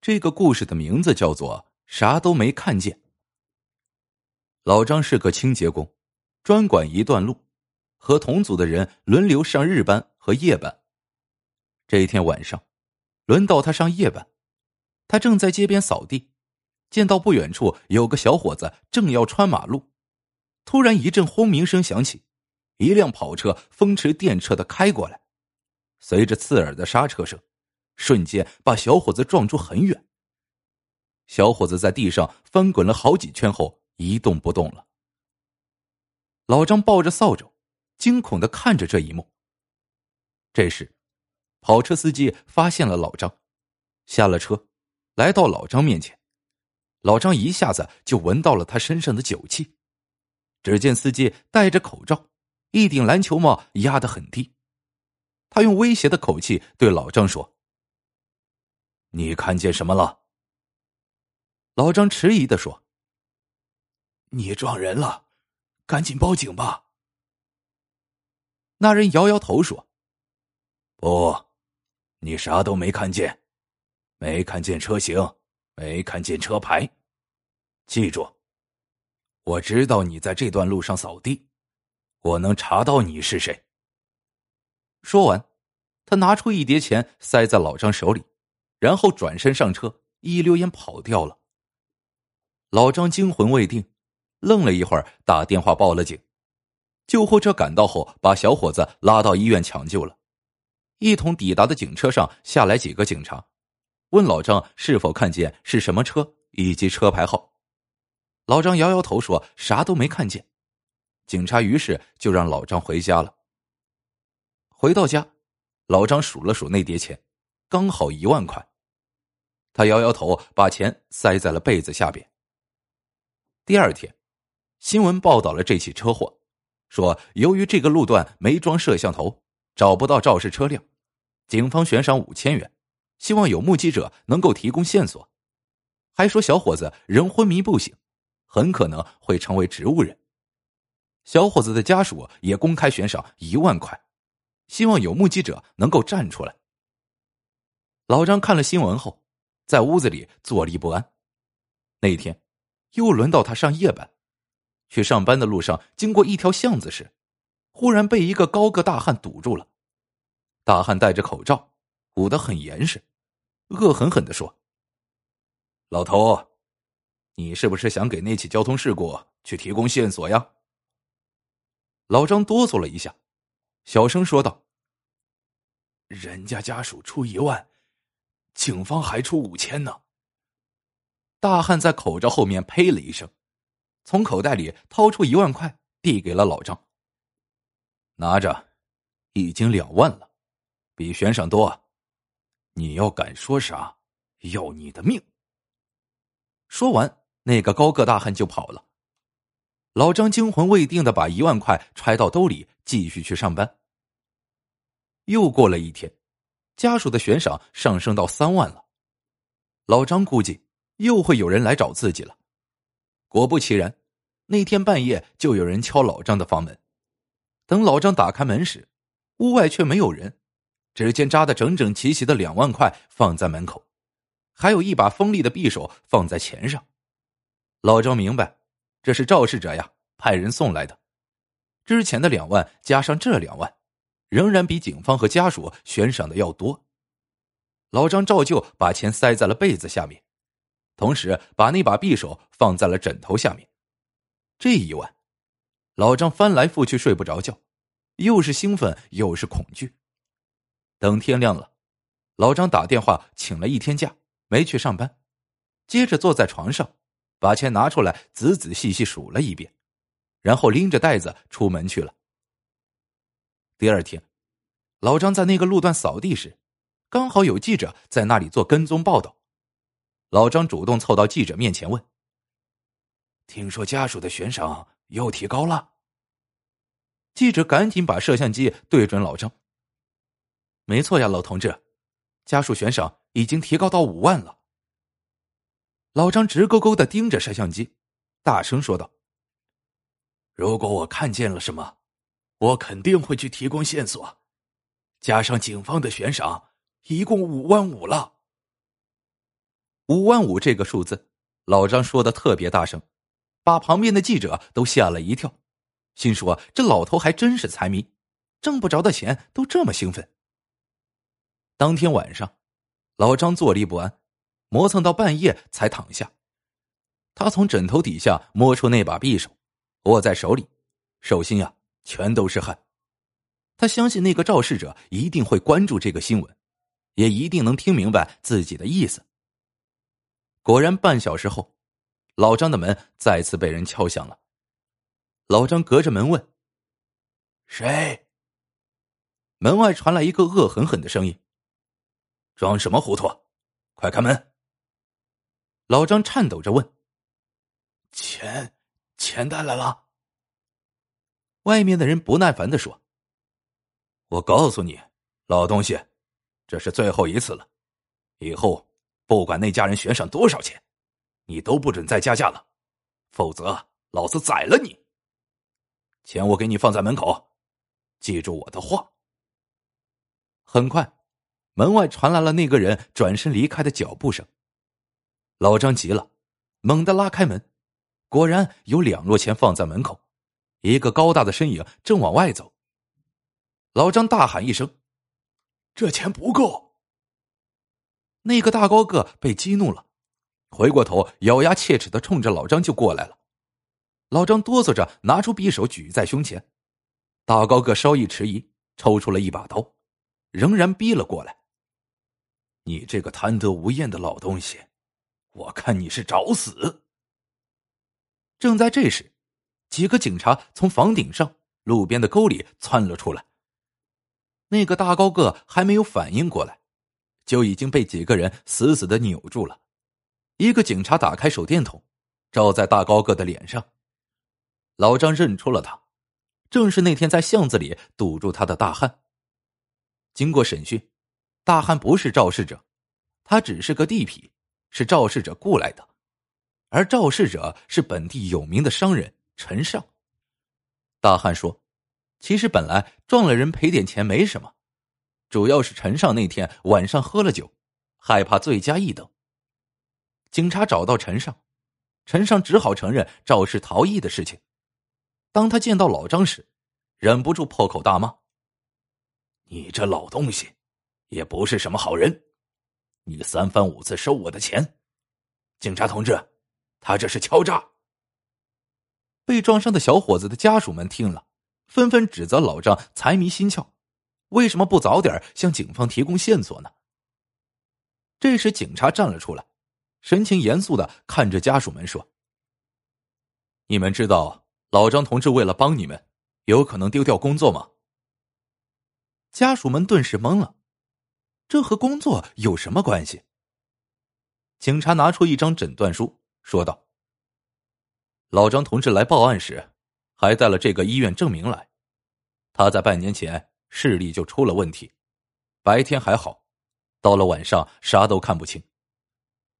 这个故事的名字叫做《啥都没看见》。老张是个清洁工，专管一段路，和同组的人轮流上日班和夜班。这一天晚上，轮到他上夜班，他正在街边扫地，见到不远处有个小伙子正要穿马路，突然一阵轰鸣声响起，一辆跑车风驰电掣的开过来，随着刺耳的刹车声。瞬间把小伙子撞出很远。小伙子在地上翻滚了好几圈后一动不动了。老张抱着扫帚，惊恐的看着这一幕。这时，跑车司机发现了老张，下了车，来到老张面前。老张一下子就闻到了他身上的酒气。只见司机戴着口罩，一顶篮球帽压得很低。他用威胁的口气对老张说。你看见什么了？老张迟疑的说：“你撞人了，赶紧报警吧。”那人摇摇头说：“不，你啥都没看见，没看见车型，没看见车牌。记住，我知道你在这段路上扫地，我能查到你是谁。”说完，他拿出一叠钱塞在老张手里。然后转身上车，一溜烟跑掉了。老张惊魂未定，愣了一会儿，打电话报了警。救护车赶到后，把小伙子拉到医院抢救了。一同抵达的警车上下来几个警察，问老张是否看见是什么车以及车牌号。老张摇摇头说啥都没看见。警察于是就让老张回家了。回到家，老张数了数那叠钱，刚好一万块。他摇摇头，把钱塞在了被子下边。第二天，新闻报道了这起车祸，说由于这个路段没装摄像头，找不到肇事车辆，警方悬赏五千元，希望有目击者能够提供线索。还说小伙子人昏迷不醒，很可能会成为植物人。小伙子的家属也公开悬赏一万块，希望有目击者能够站出来。老张看了新闻后。在屋子里坐立不安。那一天，又轮到他上夜班，去上班的路上，经过一条巷子时，忽然被一个高个大汉堵住了。大汉戴着口罩，捂得很严实，恶狠狠的说：“老头，你是不是想给那起交通事故去提供线索呀？”老张哆嗦了一下，小声说道：“人家家属出一万。”警方还出五千呢。大汉在口罩后面呸了一声，从口袋里掏出一万块，递给了老张。拿着，已经两万了，比悬赏多。你要敢说啥，要你的命。说完，那个高个大汉就跑了。老张惊魂未定的把一万块揣到兜里，继续去上班。又过了一天。家属的悬赏上升到三万了，老张估计又会有人来找自己了。果不其然，那天半夜就有人敲老张的房门。等老张打开门时，屋外却没有人，只见扎的整整齐齐的两万块放在门口，还有一把锋利的匕首放在钱上。老张明白，这是肇事者呀派人送来的。之前的两万加上这两万。仍然比警方和家属悬赏的要多。老张照旧把钱塞在了被子下面，同时把那把匕首放在了枕头下面。这一晚，老张翻来覆去睡不着觉，又是兴奋又是恐惧。等天亮了，老张打电话请了一天假，没去上班，接着坐在床上，把钱拿出来仔仔细细数了一遍，然后拎着袋子出门去了。第二天，老张在那个路段扫地时，刚好有记者在那里做跟踪报道。老张主动凑到记者面前问：“听说家属的悬赏又提高了？”记者赶紧把摄像机对准老张：“没错呀，老同志，家属悬赏已经提高到五万了。”老张直勾勾的盯着摄像机，大声说道：“如果我看见了什么？”我肯定会去提供线索，加上警方的悬赏，一共五万五了。五万五这个数字，老张说的特别大声，把旁边的记者都吓了一跳，心说这老头还真是财迷，挣不着的钱都这么兴奋。当天晚上，老张坐立不安，磨蹭到半夜才躺下。他从枕头底下摸出那把匕首，握在手里，手心呀全都是汗。他相信那个肇事者一定会关注这个新闻，也一定能听明白自己的意思。果然，半小时后，老张的门再次被人敲响了。老张隔着门问：“谁？”门外传来一个恶狠狠的声音：“装什么糊涂？快开门！”老张颤抖着问：“钱，钱带来了？”外面的人不耐烦的说：“我告诉你，老东西，这是最后一次了，以后……”不管那家人悬赏多少钱，你都不准再加价了，否则老子宰了你。钱我给你放在门口，记住我的话。很快，门外传来了那个人转身离开的脚步声。老张急了，猛地拉开门，果然有两摞钱放在门口，一个高大的身影正往外走。老张大喊一声：“这钱不够！”那个大高个被激怒了，回过头咬牙切齿的冲着老张就过来了。老张哆嗦着拿出匕首举在胸前，大高个稍一迟疑，抽出了一把刀，仍然逼了过来。你这个贪得无厌的老东西，我看你是找死！正在这时，几个警察从房顶上、路边的沟里窜了出来。那个大高个还没有反应过来。就已经被几个人死死的扭住了。一个警察打开手电筒，照在大高个的脸上。老张认出了他，正是那天在巷子里堵住他的大汉。经过审讯，大汉不是肇事者，他只是个地痞，是肇事者雇来的。而肇事者是本地有名的商人陈尚。大汉说：“其实本来撞了人赔点钱没什么。”主要是陈尚那天晚上喝了酒，害怕罪加一等。警察找到陈尚，陈尚只好承认肇事逃逸的事情。当他见到老张时，忍不住破口大骂：“你这老东西，也不是什么好人！你三番五次收我的钱，警察同志，他这是敲诈！”被撞伤的小伙子的家属们听了，纷纷指责老张财迷心窍。为什么不早点向警方提供线索呢？这时，警察站了出来，神情严肃的看着家属们说：“你们知道老张同志为了帮你们，有可能丢掉工作吗？”家属们顿时懵了，这和工作有什么关系？警察拿出一张诊断书，说道：“老张同志来报案时，还带了这个医院证明来，他在半年前。”视力就出了问题，白天还好，到了晚上啥都看不清。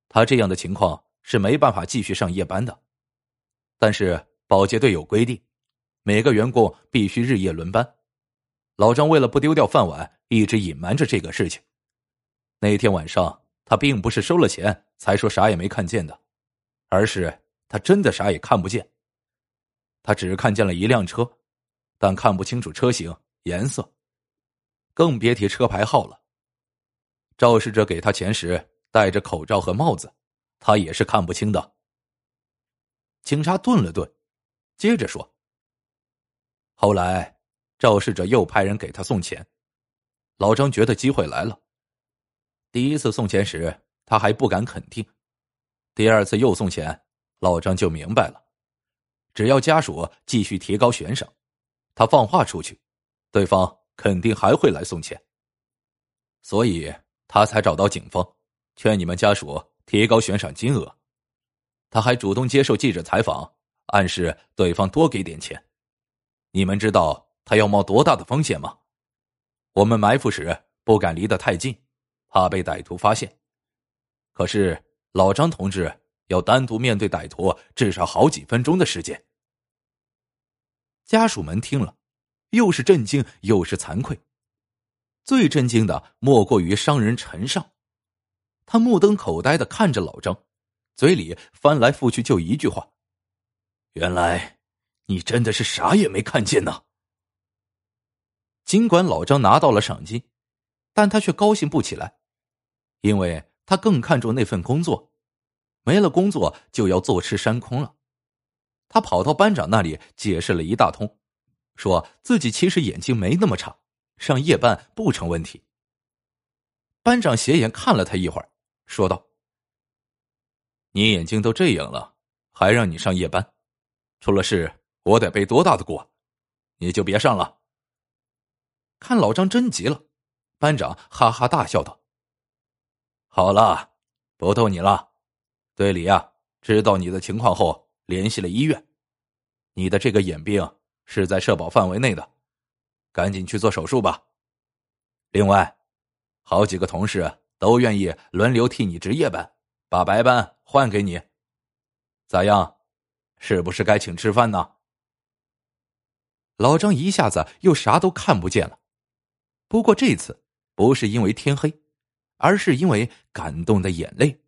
他这样的情况是没办法继续上夜班的。但是保洁队有规定，每个员工必须日夜轮班。老张为了不丢掉饭碗，一直隐瞒着这个事情。那天晚上，他并不是收了钱才说啥也没看见的，而是他真的啥也看不见。他只看见了一辆车，但看不清楚车型、颜色。更别提车牌号了。肇事者给他钱时戴着口罩和帽子，他也是看不清的。警察顿了顿，接着说：“后来，肇事者又派人给他送钱，老张觉得机会来了。第一次送钱时，他还不敢肯定；第二次又送钱，老张就明白了，只要家属继续提高悬赏，他放话出去，对方。”肯定还会来送钱，所以他才找到警方，劝你们家属提高悬赏金额。他还主动接受记者采访，暗示对方多给点钱。你们知道他要冒多大的风险吗？我们埋伏时不敢离得太近，怕被歹徒发现。可是老张同志要单独面对歹徒，至少好几分钟的时间。家属们听了。又是震惊，又是惭愧。最震惊的莫过于商人陈尚，他目瞪口呆的看着老张，嘴里翻来覆去就一句话：“原来你真的是啥也没看见呢。”尽管老张拿到了赏金，但他却高兴不起来，因为他更看重那份工作，没了工作就要坐吃山空了。他跑到班长那里解释了一大通，说自己其实眼睛没那么差，上夜班不成问题。班长斜眼看了他一会儿，说道：“你眼睛都这样了，还让你上夜班，出了事我得背多大的锅？你就别上了。”看老张真急了，班长哈哈大笑道：“好了，不逗你了。队里呀，知道你的情况后联系了医院，你的这个眼病是在社保范围内的，赶紧去做手术吧。另外，好几个同事都愿意轮流替你值夜班，把白班换给你。咋样？是不是该请吃饭呢？”老张一下子又啥都看不见了。不过这次不是因为天黑，而是因为感动的眼泪。